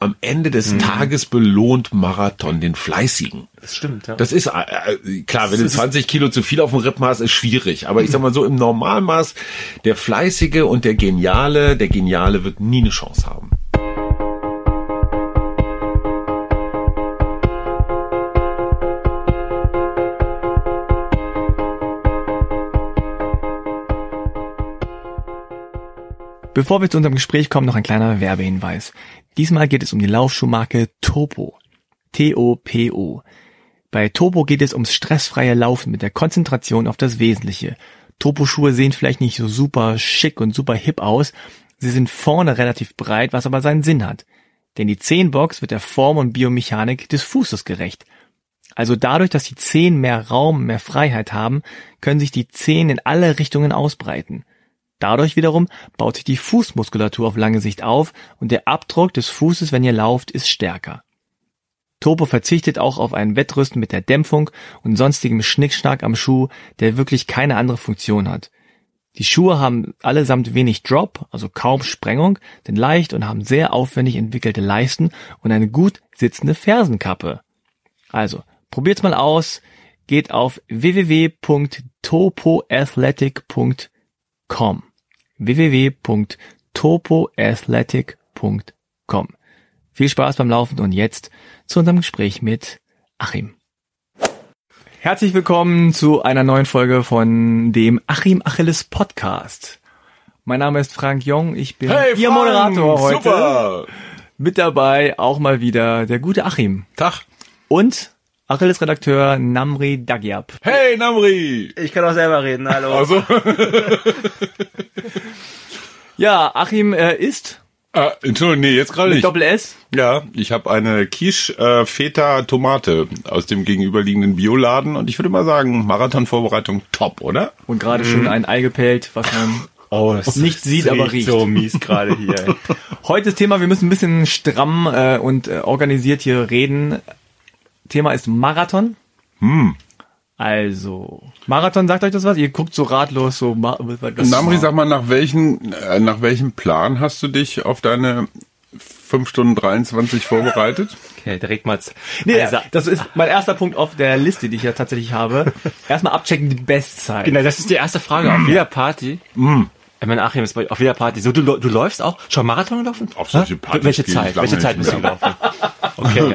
am Ende des Tages belohnt Marathon den Fleißigen. Das stimmt, ja. Das ist äh, äh, klar, wenn du 20 Kilo zu viel auf dem Rippen hast, ist schwierig. Aber ich sag mal so im Normalmaß, der Fleißige und der Geniale, der Geniale wird nie eine Chance haben. Bevor wir zu unserem Gespräch kommen, noch ein kleiner Werbehinweis. Diesmal geht es um die Laufschuhmarke Topo. T-O-P-O. Bei Topo geht es ums stressfreie Laufen mit der Konzentration auf das Wesentliche. Topo-Schuhe sehen vielleicht nicht so super schick und super hip aus. Sie sind vorne relativ breit, was aber seinen Sinn hat. Denn die Zehenbox wird der Form und Biomechanik des Fußes gerecht. Also dadurch, dass die Zehen mehr Raum, mehr Freiheit haben, können sich die Zehen in alle Richtungen ausbreiten. Dadurch wiederum baut sich die Fußmuskulatur auf lange Sicht auf und der Abdruck des Fußes, wenn ihr lauft, ist stärker. Topo verzichtet auch auf ein Wettrüsten mit der Dämpfung und sonstigem Schnickschnack am Schuh, der wirklich keine andere Funktion hat. Die Schuhe haben allesamt wenig Drop, also kaum Sprengung, sind leicht und haben sehr aufwendig entwickelte Leisten und eine gut sitzende Fersenkappe. Also, probiert's mal aus, geht auf www.topoathletic.com www.topoathletic.com. Viel Spaß beim Laufen und jetzt zu unserem Gespräch mit Achim. Herzlich willkommen zu einer neuen Folge von dem Achim Achilles Podcast. Mein Name ist Frank Jong, ich bin Hey, Ihr Frank, Moderator heute. Super. Mit dabei auch mal wieder der gute Achim Tag. und Achilles Redakteur Namri Dagyab. Hey Namri. Ich kann auch selber reden, hallo. Also, Ja, Achim äh, ist ah, Entschuldigung, nee, jetzt gerade mit nicht. Doppel S. Ja, ich habe eine Quiche äh, Feta Tomate aus dem gegenüberliegenden Bioladen und ich würde mal sagen, Marathonvorbereitung top, oder? Und gerade schön ein Ei gepellt, was man Oh, das nicht sieht, aber riecht. so mies gerade hier. Heute das Thema, wir müssen ein bisschen stramm äh, und äh, organisiert hier reden. Thema ist Marathon. Hm. Also, Marathon, sagt euch das was? Ihr guckt so ratlos, so... Namri, sag mal, nach welchen, äh, nach welchem Plan hast du dich auf deine 5 Stunden 23 vorbereitet? Okay, direkt mal. Nee, Also, das ist mein erster Punkt auf der Liste, die ich ja tatsächlich habe. Erstmal abchecken die Bestzeit. genau, das ist die erste Frage. Auf jeder Party. Ich meine, Achim ist bei- auf jeder Party. So, du, du läufst auch schon Marathon gelaufen? Auf solche? Partys Welche Zeit? Welche Zeit bist du gelaufen? Okay,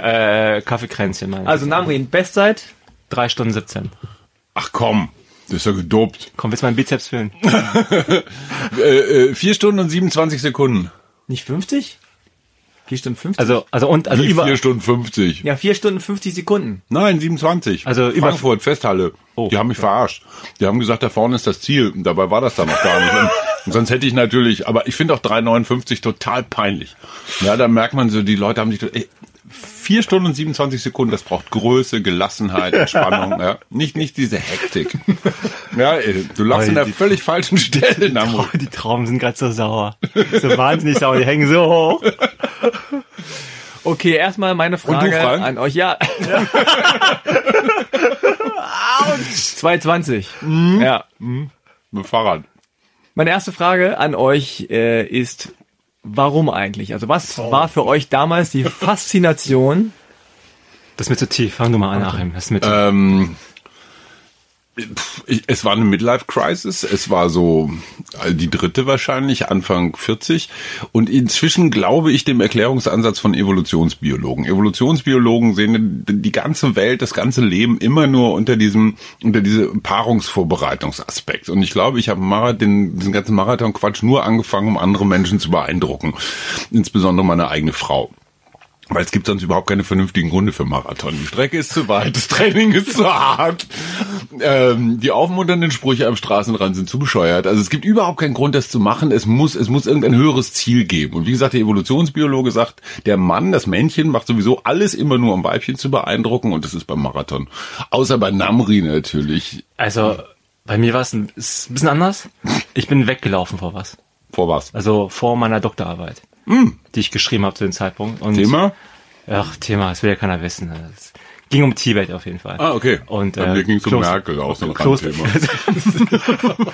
äh, Kaffeekränzchen, meine ich. Also Namri, Bestzeit? drei Stunden 17. Ach komm, das ist ja gedopt. Komm, willst du meinen Bizeps fühlen? Äh, äh, 4 Stunden und 27 Sekunden. Nicht 50? 4 Stunden 50? Also, also und, also Wie über, 4 Stunden 50. ja, 4 Stunden 50 Sekunden. Nein, 27. Also über- Frankfurt, Festhalle. Oh. die haben mich verarscht. Die haben gesagt, da vorne ist das Ziel. Und dabei war das da noch gar nicht. Und, und sonst hätte ich natürlich, aber ich finde auch 3,59 total peinlich. Ja, da merkt man so, die Leute haben sich, ey, 4 Stunden und 27 Sekunden, das braucht Größe, Gelassenheit, Entspannung, ja. Nicht, nicht diese Hektik. Ja, ey, du lachst an der die- völlig falschen Stelle, Namro. die Trauben sind gerade so sauer. So wahnsinnig sauer, die hängen so hoch. Okay, erstmal meine Frage Frank? an euch. Ja. Autsch. 220. Ja. Mit dem Fahrrad. Meine erste Frage an euch äh, ist, warum eigentlich? Also was war für euch damals die Faszination? Das ist mir zu tief. Fang du mal an, Achim. Das ist mir zu Ähm, ich, es war eine Midlife-Crisis. Es war so äh, die dritte wahrscheinlich, Anfang 40. Und inzwischen glaube ich dem Erklärungsansatz von Evolutionsbiologen. Evolutionsbiologen sehen die ganze Welt, das ganze Leben immer nur unter diesem, unter diese Paarungsvorbereitungsaspekt. Und ich glaube, ich habe den, diesen ganzen Marathon-Quatsch nur angefangen, um andere Menschen zu beeindrucken. Insbesondere meine eigene Frau. Weil es gibt sonst überhaupt keine vernünftigen Gründe für Marathon. Die Strecke ist zu weit, das Training ist zu hart. Ähm, die aufmunternden Sprüche am Straßenrand sind zu bescheuert. Also es gibt überhaupt keinen Grund, das zu machen. Es muss, es muss irgendein höheres Ziel geben. Und wie gesagt, der Evolutionsbiologe sagt, der Mann, das Männchen macht sowieso alles immer nur, um Weibchen zu beeindrucken. Und das ist beim Marathon. Außer bei Namri natürlich. Also, bei mir war es ein, bisschen anders. Ich bin weggelaufen vor was. Vor was? Also vor meiner Doktorarbeit, die ich geschrieben habe zu dem Zeitpunkt. Und Thema? Ach, Thema, das will ja keiner wissen. Das Ging um Tibet auf jeden Fall. Ah, okay. Und, äh, mir ging es um Merkel, auch so ein Kloster- Randthema.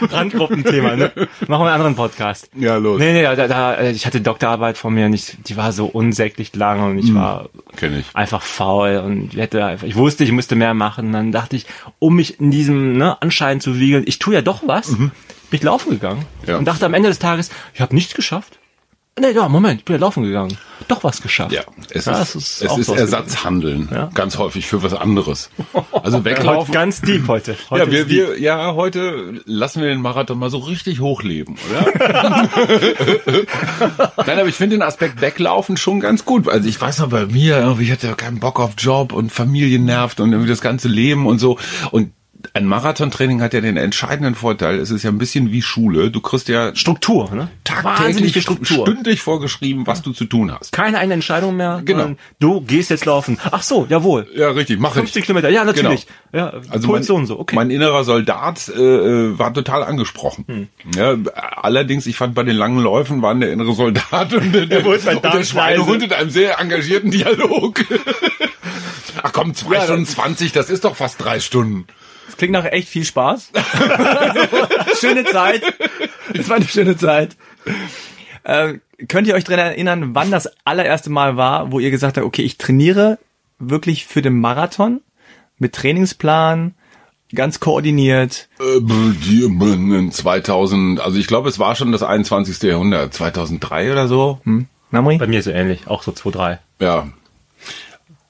Randgruppenthema, ne? Machen wir einen anderen Podcast. Ja, los. Nee, nee, da, da, ich hatte Doktorarbeit vor mir und ich, die war so unsäglich lang und ich war Kenn ich. einfach faul und ich hätte einfach, ich wusste, ich müsste mehr machen. Dann dachte ich, um mich in diesem ne, Anschein zu wiegeln, ich tue ja doch was, bin ich laufen gegangen Ja. und dachte am Ende des Tages, ich habe nichts geschafft. Nee, ja, Moment, ich bin ja laufen gegangen. Doch was geschafft. Ja, es Ja, ist, es ist es ist Ersatzhandeln. Ja. Ganz häufig für was anderes. Also Heute weglaufen. ganz deep heute. heute Ja, wir, wir, ja, heute lassen wir den Marathon mal so richtig hochleben, oder? Nein, aber ich finde den Aspekt weglaufen schon ganz gut. Also ich weiß noch bei mir, irgendwie, ich hatte ja keinen Bock auf Job und Familie nervt und irgendwie das ganze Leben und so. Und ein Marathontraining hat ja den entscheidenden Vorteil, es ist ja ein bisschen wie Schule. Du kriegst ja Struktur, ne? Tagtäglich Struktur. stündlich vorgeschrieben, was du zu tun hast. Keine eigene Entscheidung mehr. Genau. Du gehst jetzt laufen. Ach so, jawohl. Ja, richtig, mach 50 ich. Kilometer, ja, natürlich. Genau. Ja, Also mein, so und so, okay. mein innerer Soldat äh, äh, war total angesprochen. Hm. Ja, allerdings, ich fand bei den langen Läufen waren der innere Soldat und der, der, und der Schweinehund in einem sehr engagierten Dialog. Ach komm, zwei Ja, Stunden zwanzig, das ist doch fast drei Stunden. Das klingt nach echt viel Spaß. schöne Zeit. Es war eine schöne Zeit. Äh, könnt ihr euch daran erinnern, wann das allererste Mal war, wo ihr gesagt habt, okay, ich trainiere wirklich für den Marathon mit Trainingsplan, ganz koordiniert. Äh, die, in 2000, also ich glaube, es war schon das 21. Jahrhundert, 2003 oder so. Hm? Namri? Bei mir so ähnlich, auch so 2, 3. Ja.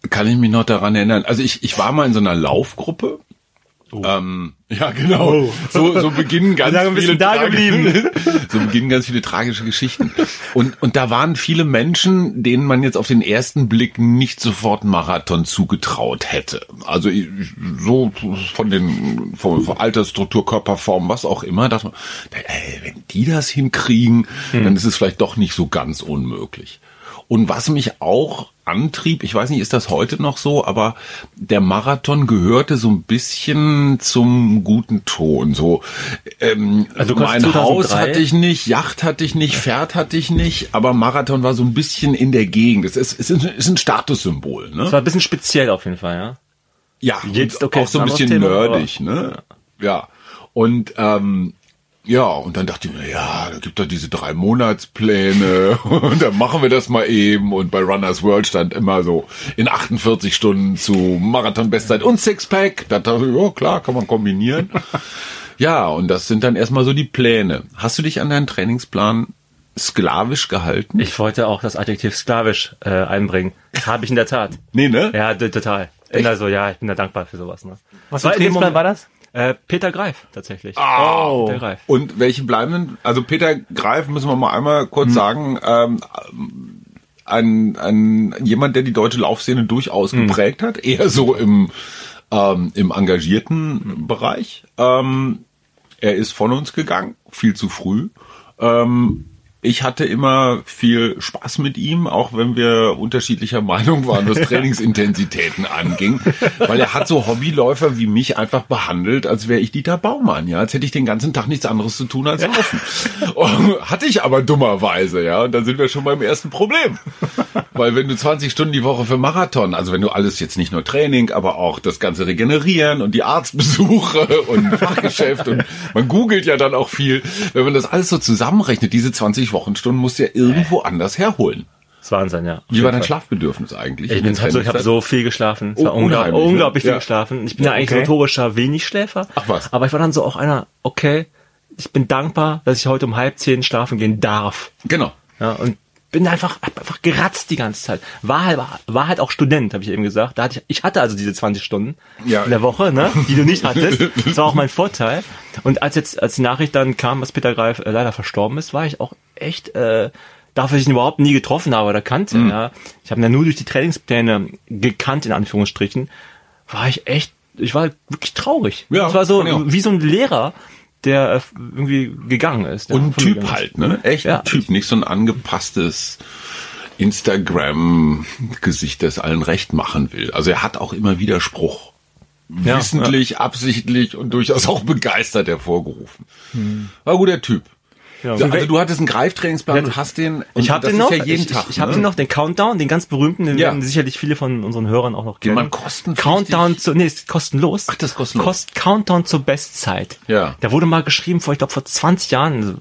Kann ich mich noch daran erinnern. Also ich, ich war mal in so einer Laufgruppe. Ähm, ja, genau. So, so beginnen ganz viele da geblieben? so beginnen ganz viele tragische Geschichten. Und, und da waren viele Menschen, denen man jetzt auf den ersten Blick nicht sofort Marathon zugetraut hätte. Also so von den von, von Altersstruktur, Körperform, was auch immer, dass man, ey, wenn die das hinkriegen, dann ist es vielleicht doch nicht so ganz unmöglich. Und was mich auch antrieb, ich weiß nicht, ist das heute noch so, aber der Marathon gehörte so ein bisschen zum guten Ton. So, ähm, Also mein Haus 2003 hatte ich nicht, Yacht hatte ich nicht, Pferd hatte ich nicht, aber Marathon war so ein bisschen in der Gegend. Es ist, es ist, ein- ist ein Statussymbol, ne? Das war ein bisschen speziell auf jeden Fall, ja. Ja, Jetzt, okay, auch so ein bisschen Thema, nerdig, ne? Ja. Und ähm, ja, und dann dachte ich mir, ja, da gibt doch diese drei Monatspläne und dann machen wir das mal eben. Und bei Runners World stand immer so in 48 Stunden zu Marathon-Bestzeit und Sixpack. Da dachte ich, ja klar, kann man kombinieren. ja, und das sind dann erstmal so die Pläne. Hast du dich an deinen Trainingsplan sklavisch gehalten? Ich wollte auch das Adjektiv sklavisch äh, einbringen. Das habe ich in der Tat. nee, ne? Ja, total. Bin da so, ja, ich bin da dankbar für sowas. Ne? Was für War ein in dem Trainingsplan Moment- war das? Äh, Peter Greif, tatsächlich. Oh. Peter Greif. Und welche bleiben denn? Also Peter Greif, müssen wir mal einmal kurz sagen, ähm, ein, ein jemand, der die deutsche Laufszene durchaus geprägt hat, eher so im, ähm, im engagierten Bereich. Ähm, er ist von uns gegangen, viel zu früh. Ähm, ich hatte immer viel Spaß mit ihm, auch wenn wir unterschiedlicher Meinung waren, was Trainingsintensitäten anging, weil er hat so Hobbyläufer wie mich einfach behandelt, als wäre ich Dieter Baumann, ja, als hätte ich den ganzen Tag nichts anderes zu tun als laufen. Hatte ich aber dummerweise, ja, und dann sind wir schon beim ersten Problem. Weil wenn du 20 Stunden die Woche für Marathon, also wenn du alles jetzt nicht nur Training, aber auch das ganze Regenerieren und die Arztbesuche und Fachgeschäft und man googelt ja dann auch viel, wenn man das alles so zusammenrechnet, diese 20 Wochenstunden musst du ja irgendwo anders herholen. Das ist Wahnsinn, ja. Wie war dein. Schlafbedürfnis eigentlich? Ich, bin halt so, ich habe so viel geschlafen. Es Oh, war unglaublich, unheimlich, ne? unglaublich viel Ja. geschlafen. Ich bin ja eigentlich okay. notorischer Wenigschläfer. Ach was. Aber ich war dann so auch einer, okay, ich bin dankbar, dass ich heute um halb zehn schlafen gehen darf. Genau. Ja, und bin einfach, hab einfach geratzt die ganze Zeit. War halt, war halt auch Student, habe ich eben gesagt. Da hatte ich, ich hatte also diese 20 Stunden Ja. in der Woche, ne, die du nicht hattest. Das war auch mein Vorteil. Und als jetzt, als die Nachricht dann kam, dass Peter Greif äh, leider verstorben ist, war ich auch echt, äh, dafür, dass ich ihn überhaupt nie getroffen habe oder kannte, Mhm. ja. Ich habe ihn ja nur durch die Trainingspläne gekannt, in Anführungsstrichen, war ich echt, ich war wirklich traurig. Ja, Es war so, wie so ein Lehrer, der äh, irgendwie gegangen ist. Und ein Typ halt, ne? Echt Ja. ein Typ, nicht so ein angepasstes Instagram-Gesicht, das allen recht machen will. Also er hat auch immer Widerspruch. Ja, Wissentlich, absichtlich und durchaus auch begeistert hervorgerufen. War ein guter Typ. Ja. Also du hattest einen Greiftrainingsplan Ja, und hast den. Und Ich habe das den ist noch. Ja jeden ich Tag. ich, ich habe ne? den noch, den Countdown, den ganz berühmten, den Ja. werden sicherlich viele von unseren Hörern auch noch kennen. man kostenpflichtig? Countdown zu, nee, ist kostenlos. Ach, das ist kostenlos. Kost, Countdown zur Bestzeit. Ja. Da wurde mal geschrieben vor, ich glaube vor 20 Jahren, also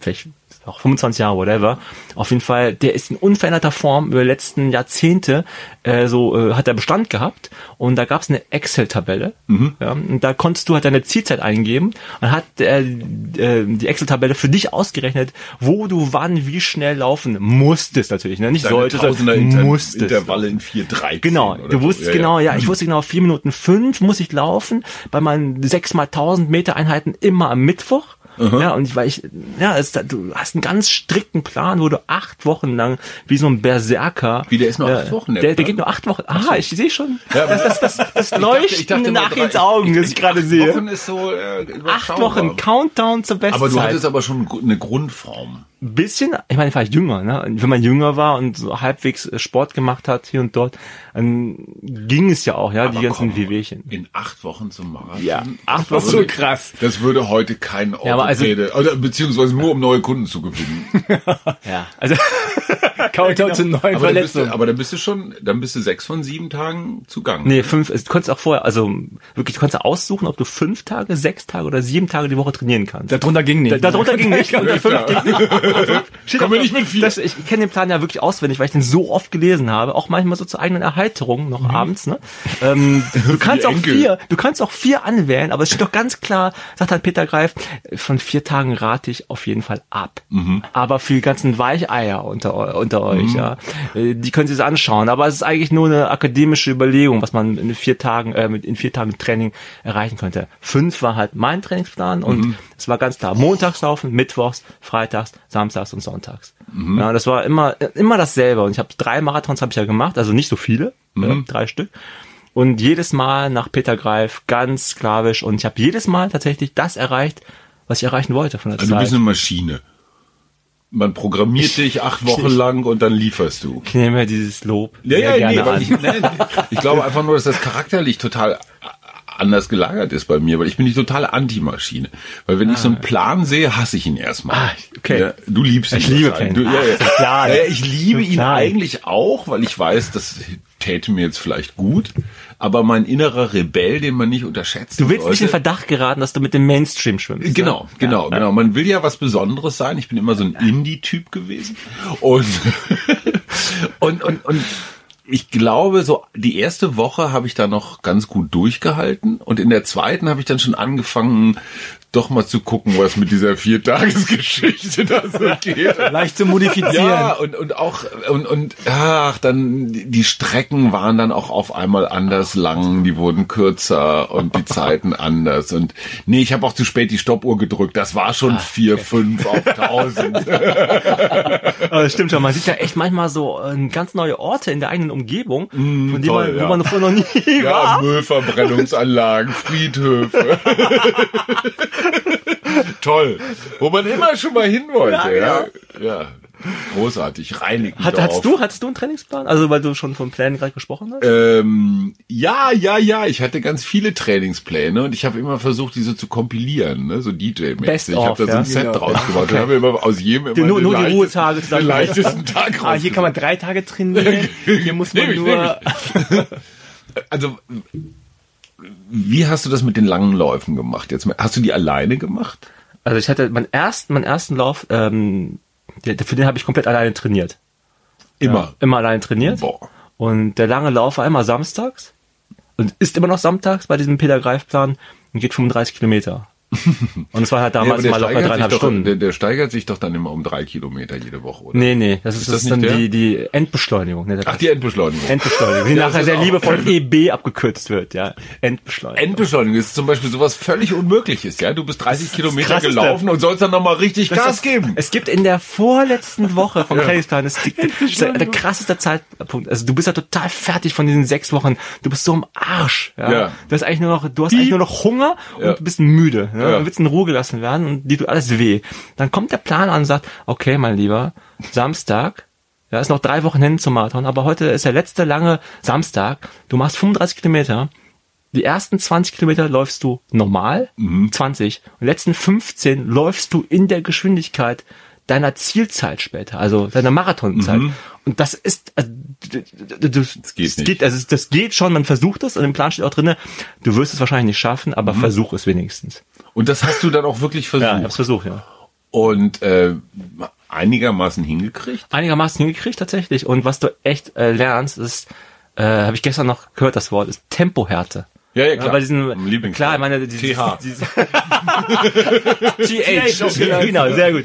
vielleicht auch 25 Jahre, whatever. Auf jeden Fall, der ist in unveränderter Form über die letzten Jahrzehnte äh, so äh, hat er Bestand gehabt und da gab es eine Excel-Tabelle. Mhm. Ja, und da konntest du halt deine Zielzeit eingeben und hat äh, äh, die Excel-Tabelle für dich ausgerechnet, wo du wann wie schnell laufen musstest natürlich, ne? Nicht Deine solltest, Tausender Inter musstest. Intervalle in 4, 3. Genau, du wusstest genau, ja, ich wusste genau, vier Minuten fünf muss ich laufen, bei meinen sechs mal tausend Meter Einheiten immer am Mittwoch. Ja, und ich, weil ich, ja, es, du hast einen ganz strikten Plan, wo du acht Wochen lang wie so ein Berserker. Wie, der ist nur ja, acht Wochen, der Der, der geht nur acht Wochen. Ah, ich sehe schon. Ja, das, das, das, das Leuchten ich nach ins Augen, das ich gerade sehe. Wochen ist so äh, Acht. Wochen Countdown zur Bestzeit. Aber du hattest aber schon eine Grundform. Bisschen, ich meine, ich war jünger, ne? Und Wenn man jünger war und so halbwegs äh, Sport gemacht hat, hier und dort, dann ging es ja auch, ja, die Aber ganzen komm, Wehwehchen. In acht Wochen zum Marathon. Ja, acht Das Wochen. würde- krass. Das würde heute kein Ja, aber also- oder beziehungsweise nur um neue Kunden zu gewinnen. Ja, also Countdown zu neuen Aber dann, bist du, Verletzungen. aber dann bist du schon, dann bist du sechs von sieben Tagen zugange. Nee, fünf, du konntest auch vorher, also wirklich, du konntest aussuchen, ob du fünf Tage, sechs Tage oder sieben Tage die Woche trainieren kannst. Darunter ging nicht. Da, darunter ging nicht. Unter fünf ging nicht. Kommen wir auch- nicht mit vier. Das, ich kenne den Plan ja wirklich auswendig, weil ich den so oft gelesen habe, auch manchmal so zur eigenen Erheiterung noch abends. Ne? Ähm, du kannst auch Enkel. vier, du kannst auch vier anwählen, aber es steht doch ganz klar, sagt halt Peter Greif, von vier Tagen rate ich auf jeden Fall ab. Aber für die ganzen Weicheier unter, unter euch, ja, äh, die können sich das anschauen. Aber es ist eigentlich nur eine akademische Überlegung, was man in vier Tagen, äh, in vier Tagen Training erreichen könnte. Fünf war halt mein Trainingsplan und es war ganz klar, montags laufen, mittwochs, freitags, samstags und sonntags. Ja, das war immer, immer dasselbe. Und ich habe drei Marathons habe ich ja gemacht, also nicht so viele, äh, drei Stück. Und jedes Mal nach Peter Greif ganz sklavisch. Und ich habe jedes Mal tatsächlich das erreicht, was ich erreichen wollte von der Also du Zeit. bist eine Maschine. Man programmiert dich acht Wochen lang und dann lieferst du. ich nehme dieses Lob Ja, sehr ja, gerne nee, ich, nein, ich glaube einfach nur, dass das charakterlich total anders gelagert ist bei mir, weil ich bin die totale Anti-Maschine. Weil wenn ich so einen Plan sehe, hasse ich ihn erstmal. Ah, okay. Ja, du liebst ihn. Ich liebe. Du, ja, ja. Klar. Ja, ich liebe ihn klar. eigentlich auch, weil ich weiß, das täte mir jetzt vielleicht gut. Aber mein innerer Rebell, den man nicht unterschätzt. Du willst nicht in sollte- Verdacht geraten, dass du mit dem Mainstream schwimmst. Genau, ne? genau, genau. Man will ja was Besonderes sein. Ich bin immer so ein Indie-Typ gewesen. Und, und, und, und ich glaube, so die erste Woche habe ich da noch ganz gut durchgehalten. Und in der zweiten habe ich dann schon angefangen, doch mal zu gucken, was mit dieser Viertagesgeschichte da so geht. Leicht zu modifizieren. Ja, und, und auch, und, und, ach, dann, die Strecken waren dann auch auf einmal anders lang, die wurden kürzer und die Zeiten anders. Und nee, ich habe auch zu spät die Stoppuhr gedrückt. Das war schon vier, fünf auf tausend. Aber das stimmt schon. Man sieht ja echt manchmal so äh, ganz neue Orte in der eigenen Umgebung, von denen man, ja. wo man vorher noch nie ja, war. Müllverbrennungsanlagen, Friedhöfe. Toll. Wo man immer schon mal hin wollte, ja. Ja. Großartig, reinigen. Hat, hattest du, hattest du einen Trainingsplan? Also, weil du schon von Plänen gerade gesprochen hast? Ähm, ja, ja, ja. Ich hatte ganz viele Trainingspläne und ich habe immer versucht, diese zu kompilieren, ne? so DJ-mäßig. Ich habe da so ein ja. Set Genau. draus gemacht. Da haben wir immer aus jedem immer nur- nur die Ruhetage zusammen. den leichtesten Tag Ah, hier kann man drei Tage trainieren. Hier muss man nur. Also, wie hast du das mit den langen Läufen gemacht? Jetzt hast du die alleine gemacht? Also ich hatte meinen ersten, meinen ersten Lauf, ähm, für den habe ich komplett alleine trainiert. Immer. Ja, immer alleine trainiert. Boah. Und der lange Lauf war immer samstags. Und ist immer noch samstags bei diesem Peter Greif Plan und geht 35 Kilometer. Und es war halt Ja, damals aber mal locker dreieinhalb doch, Stunden. Der, der steigert sich doch dann immer um drei Kilometer jede Woche, oder? nee, nee, das ist, Ist das das dann der? die, die Endbeschleunigung. Ne, Ach, die Endbeschleunigung. Endbeschleunigung, die Ja, nachher sehr liebevoll EB abgekürzt wird, ja. Endbeschleunigung. Endbeschleunigung ist zum Beispiel sowas völlig Unmögliches, ja? Du bist 30 Kilometer gelaufen und sollst dann nochmal richtig Das Gas ist- geben. Es gibt in der vorletzten Woche das ist die- das ist der, der krasseste Zeitpunkt. Also du bist ja total fertig von diesen sechs Wochen. Du bist so im Arsch. Ja. Ja. Du hast eigentlich nur noch, du hast eigentlich nur noch Hunger und Ja. du bist müde. Ja. Ja. Du willst in Ruhe gelassen werden und dir tut alles weh. Dann kommt der Plan an und sagt, okay, mein Lieber, Samstag, ja, ist noch drei Wochen hin zum Marathon, aber heute ist der letzte lange Samstag. Du machst 35 Kilometer die ersten 20 Kilometer läufst du normal, 20, und die letzten 15 läufst du in der Geschwindigkeit deiner Zielzeit später, also deiner Marathonzeit. Und das ist, also, du, das geht nicht. Geht, also das geht schon, man versucht es, und im Plan steht auch drinne, du wirst es wahrscheinlich nicht schaffen, aber versuch es wenigstens. Und das hast du dann auch wirklich versucht. Ja, ich hab's versucht, ja. Und äh, einigermaßen hingekriegt. einigermaßen hingekriegt tatsächlich. Und was du echt äh, lernst, ist, äh, habe ich gestern noch gehört, das Wort ist Tempohärte. Ja, ja, klar. bei diesen, klar, ich meine, diese, TH. diese, TH, genau, sehr gut,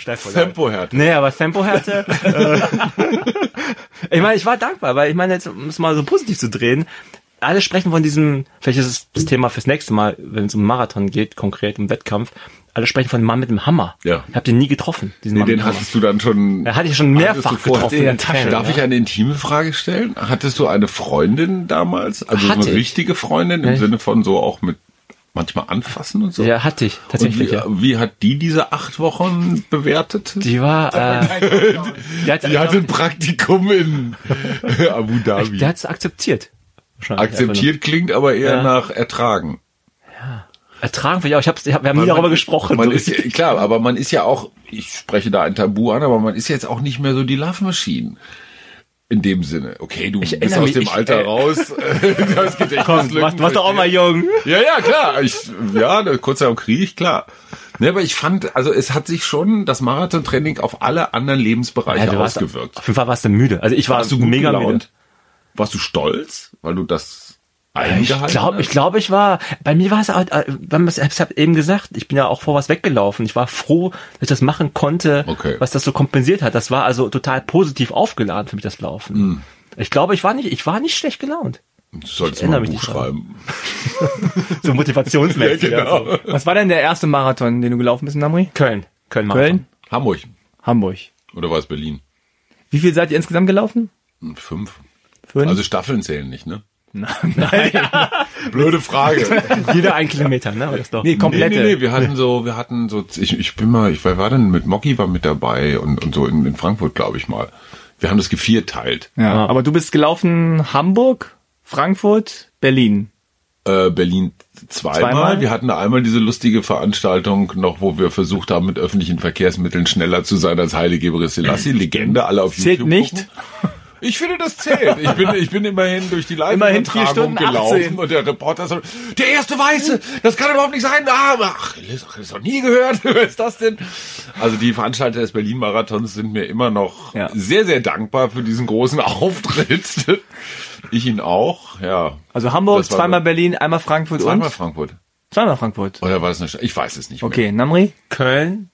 steif voll. Tempohärte. Nee, aber Tempohärte, äh, ich meine, ich war dankbar, weil ich meine, jetzt, um es mal so positiv zu drehen, alle sprechen von diesem, vielleicht ist es das Thema fürs nächste Mal, wenn es um Marathon geht, konkret um Wettkampf, alle sprechen von dem Mann mit dem Hammer. Ja. Ich hab den nie getroffen, diesen Nee, Mann den hattest du dann schon. Er hatte ich schon mehrfach getroffen in der Tasche. Darf ja. ich eine intime Frage stellen? Hattest du eine Freundin damals? Also so Hatte eine ich. richtige Freundin im Ja. Sinne von so auch mit manchmal anfassen und so? Ja, hatte ich, Und tatsächlich, wie, ja. wie hat die diese acht Wochen bewertet? Die war, äh, die hat, Die hatte ein Praktikum in Abu Dhabi. der hat's akzeptiert. Wahrscheinlich Akzeptiert klingt aber eher Ja. nach ertragen. nur. Ertragen vielleicht auch. Ich hab's, ich hab, wir haben nie darüber gesprochen. Man so ist richtig. klar, aber man ist ja auch, ich spreche da ein Tabu an, aber man ist jetzt auch nicht mehr so die Love Machine. In dem Sinne. Okay, du bist erinnere aus mich, dem ich- Alter äh, raus. das Gedächtnis Komm, du warst, du warst doch auch mal jung. Ja, ja, klar. Ich, ja, kurz am Krieg, klar. Ne, aber ich fand, also es hat sich schon das Marathontraining auf alle anderen Lebensbereiche Ja, du warst, ausgewirkt. auf jeden Fall warst du müde. Also ich war Warst du mega gelaunt? müde. Warst du stolz, weil du das Ich eingehalten glaube, hast? ich glaube, ich war, bei mir war es, auch, wenn man es- ich habe eben gesagt, ich bin ja auch vor was weggelaufen. Ich war froh, dass ich das machen konnte, Okay. was das so kompensiert hat. Das war also total positiv aufgeladen für mich, das Laufen. Hm. Ich glaube, ich war nicht, ich war nicht schlecht gelaunt. Du solltest Ich mal ein Buch schreiben. So motivationsmäßig. Ja, genau. ja, so. Was war denn der erste Marathon, den du gelaufen bist in Namri? Köln. Köln. Köln? Hamburg. Hamburg. Oder war es Berlin? Wie viel seid ihr insgesamt gelaufen? Fünf. Fünf? Also Staffeln zählen nicht, ne? Nein. Blöde Frage. Jeder ein Kilometer, ne? Das doch. Nee, Nee, komplette. nee, nee, wir hatten so, wir hatten so, ich, ich bin mal, ich wer war denn mit Mocky war mit dabei und, und so in, in Frankfurt, glaube ich mal. Wir haben das gevierteilt. Ja, aber du bist gelaufen Hamburg, Frankfurt, Berlin. Äh, Berlin zweimal. Zweimal? Wir hatten da einmal diese lustige Veranstaltung noch, wo wir versucht haben, mit öffentlichen Verkehrsmitteln schneller zu sein als Heilige Selassie. Legende, alle auf Zählt YouTube nicht. gucken. Ich finde, das zählt. Ich bin, ich bin immerhin durch die Immerhin vier Stunden gelaufen 18. und der Reporter so, der erste Weiße, das kann überhaupt nicht sein. Ah, ach, das noch nie gehört. Wer ist das denn? Also die Veranstalter des Berlin-Marathons sind mir immer noch Ja. sehr, sehr dankbar für diesen großen Auftritt. Ich ihn auch, ja. Also Hamburg, zweimal Berlin, einmal Frankfurt Zweimal und? Frankfurt. Zweimal Frankfurt. Oder war das eine Stadt? Ich weiß es nicht mehr. Okay, Namri? Köln,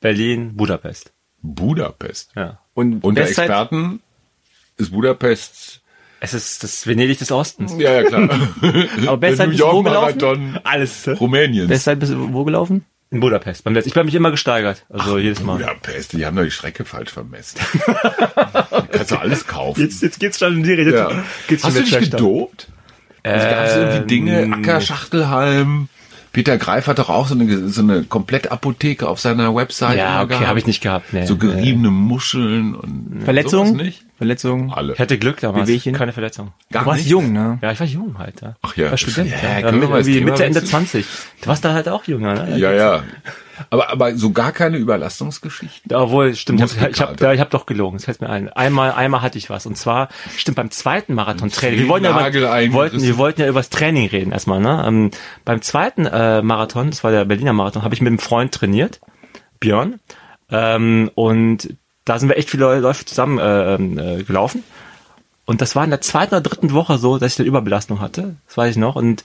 Berlin, Budapest. Budapest. Ja. Und Unter Bestzeit? Experten ist Budapest. Es ist das Venedig des Ostens. Ja, ja, klar. Aber New bist du wo gelaufen? Marathon Alles. Rumäniens. Bestzeit bist du wo gelaufen? In Budapest. Beim letzten. Ich habe mich immer gesteigert. Also jedes Mal. Budapest, die haben doch die Strecke falsch vermessen. kannst du alles kaufen. Jetzt, jetzt geht's schon in die Rede. ja. Geht's Hast du dich gedopt? Also gab es irgendwie Dinge, Acker, Schachtelhalm. Peter Greif hat doch auch so eine, so eine Komplettapotheke auf seiner Website. Ja, okay, habe ich nicht gehabt. Nee, So nee. geriebene Muscheln und Verletzung? sowas nicht? Verletzung? Alle. Ich hatte Glück damals. Wehwehchen? Keine Verletzung. Gar Du warst nicht? jung, ne? Ja, ich war jung halt. Ja. Ach ja. Ich war Student. Ja, Ja, irgendwie Thema Mitte, Ende wechseln? 20. Du warst da halt auch jünger, ne? Ja, ja. Aber, aber so gar keine Überlastungsgeschichten? Obwohl, stimmt, ich habe ich hab, ich hab doch gelogen, das fällt mir ein. Einmal, einmal hatte ich was. Und zwar, stimmt, beim zweiten Marathon-Training. Wir wollten ja, über, wollten, wir wollten ja über das Training reden erstmal. Ne? Ähm, beim zweiten äh, Marathon, das war der Berliner Marathon, habe ich mit einem Freund trainiert, Björn. Ähm, und da sind wir echt viele Läufe zusammen äh, ähm, äh, gelaufen. Und das war in der zweiten oder dritten Woche so, dass ich eine Überbelastung hatte. Das weiß ich noch. Und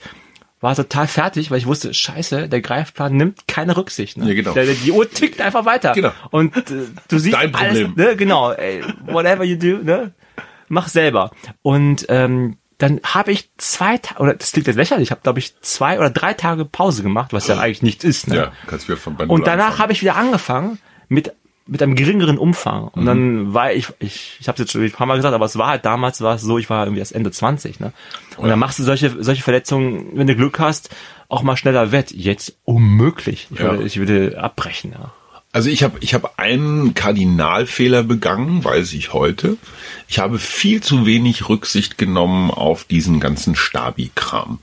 war total fertig, weil ich wusste, scheiße, der Greifplan nimmt keine Rücksicht. Ne? Ja, genau. der, die Uhr tickt einfach weiter. Genau. Und äh, du siehst Dein alles, Problem. ne? genau, ey, whatever you do, ne? mach selber. Und ähm, dann habe ich zwei Tage, oder das klingt jetzt lächerlich, ich habe, glaube ich, zwei oder drei Tage Pause gemacht, was ja eigentlich nichts ist. Ne? Ja, kannst wieder von bei Null Und danach habe ich wieder angefangen mit mit einem geringeren Umfang. Und dann war ich, ich, ich habe es jetzt schon ein paar Mal gesagt, aber es war halt damals war es so, ich war irgendwie erst Ende 20, ne? Und dann machst du solche solche Verletzungen, wenn du Glück hast, auch mal schneller wett. Jetzt unmöglich. Ich Ja. würde, ich würde abbrechen, ja. Also ich habe ich hab einen Kardinalfehler begangen, weiß ich heute. Ich habe viel zu wenig Rücksicht genommen auf diesen ganzen Stabi-Kram.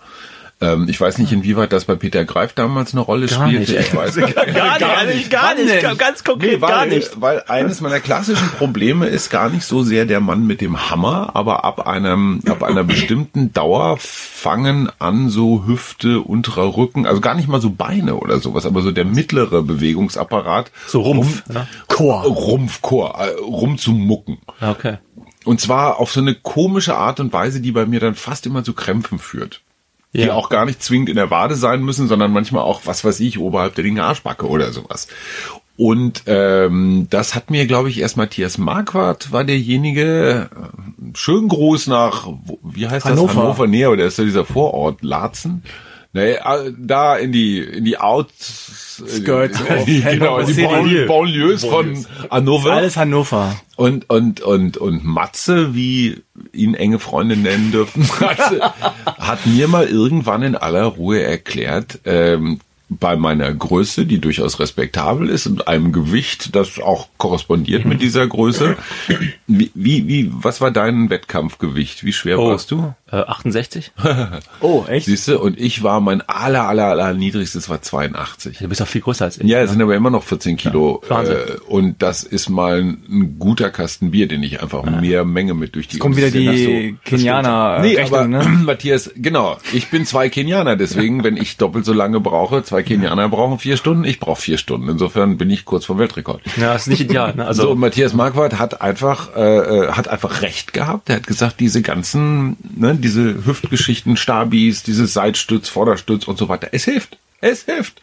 Ähm, ich weiß nicht, inwieweit das bei Peter Greif damals eine Rolle Gar spielte. nicht, ich weiß gar, gar nicht, gar nicht, ganz konkret Nee, weil, gar nicht. weil eines meiner klassischen Probleme ist gar nicht so sehr der Mann mit dem Hammer, aber ab einem, ab einer bestimmten Dauer fangen an so Hüfte, unterer Rücken, also gar nicht mal so Beine oder sowas, aber so der mittlere Bewegungsapparat. So Rumpf, rum, ja. Chor. Rumpf, Chor, äh, rumzumucken. Ja, Okay. Und zwar auf so eine komische Art und Weise, die bei mir dann fast immer zu Krämpfen führt. Die Ja. auch gar nicht zwingend in der Wade sein müssen, sondern manchmal auch, was weiß ich, oberhalb der linken Arschbacke oder sowas. Und ähm, das hat mir, glaube ich, erst Matthias Marquardt war derjenige, äh, schön groß nach, wie heißt Hannover. das? Hannover näher, oder ist da dieser Vorort, Laatzen? Nee, äh, da in die, in die Out, Skirts äh, of die, genau, Hannover die. Banlieues, Banlieues von Hannover. Alles Hannover. Und, und, und, und Matze, wie ihn enge Freunde nennen dürfen, Matze, hat mir mal irgendwann in aller Ruhe erklärt, ähm, bei meiner Größe, die durchaus respektabel ist und einem Gewicht, das auch korrespondiert mit dieser Größe. Wie, wie, wie was war dein Wettkampfgewicht? Wie schwer Oh. warst du? Äh, 68? Oh, echt? Siehst du? Und ich war mein aller, aller, aller niedrigstes war 82. Du bist doch viel größer als ich. Ja, es sind aber immer noch 14 Kilo. Wahnsinn. äh, und das ist mal ein, ein guter Kasten Bier, den ich einfach mehr Menge mit durch die Kommt wieder das ist ja die so- Kenianer Nee, Rechnung, aber ne? Matthias, genau, ich bin zwei Kenianer, deswegen, wenn ich doppelt so lange brauche, zwei Kenianer brauchen vier Stunden, ich brauche vier Stunden. Insofern bin ich kurz vom Weltrekord. Ja, ist nicht ideal. Ne? Also so, und Matthias Marquardt hat einfach äh, äh, hat einfach recht gehabt. Er hat gesagt, diese ganzen, ne, diese Hüftgeschichten, Stabis, dieses Seitstütz, Vorderstütz und so weiter, es hilft. Es hilft.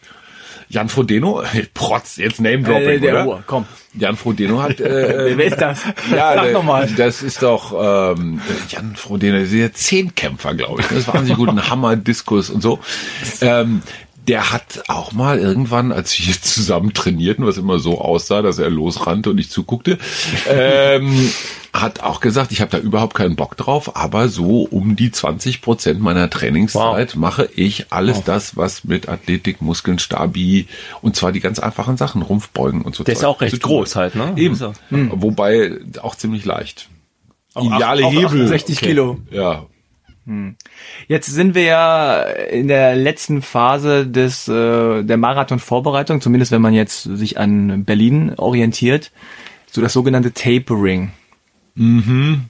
Jan Frodeno, Protz, jetzt Name Dropping, Äh, der oder? Uhr, komm. Jan Frodeno hat äh, Wer ist das? ja, Sag der- nochmal. Das ist doch ähm, Jan Frodeno, das ist der Zehnkämpfer, glaube ich. Das ist wahnsinnig gut, ein Hammer, Diskus und so. Ähm, der hat auch mal irgendwann, als wir zusammen trainierten, was immer so aussah, dass er losrannte und ich zuguckte, ähm, hat auch gesagt, ich habe da überhaupt keinen Bock drauf, aber so um die 20 Prozent meiner Trainingszeit mache ich alles das, was mit Athletik, Muskeln, Stabi und zwar die ganz einfachen Sachen, Rumpfbeugen und so. Der ist Zeug auch recht tun. groß halt, ne? Eben. Ist er. Wobei auch ziemlich leicht. Ideale auch Hebel. 68 Kilo. Ja. Jetzt sind wir ja in der letzten Phase des äh, der Marathon-Vorbereitung, zumindest wenn man jetzt sich an Berlin orientiert, so das sogenannte Tapering.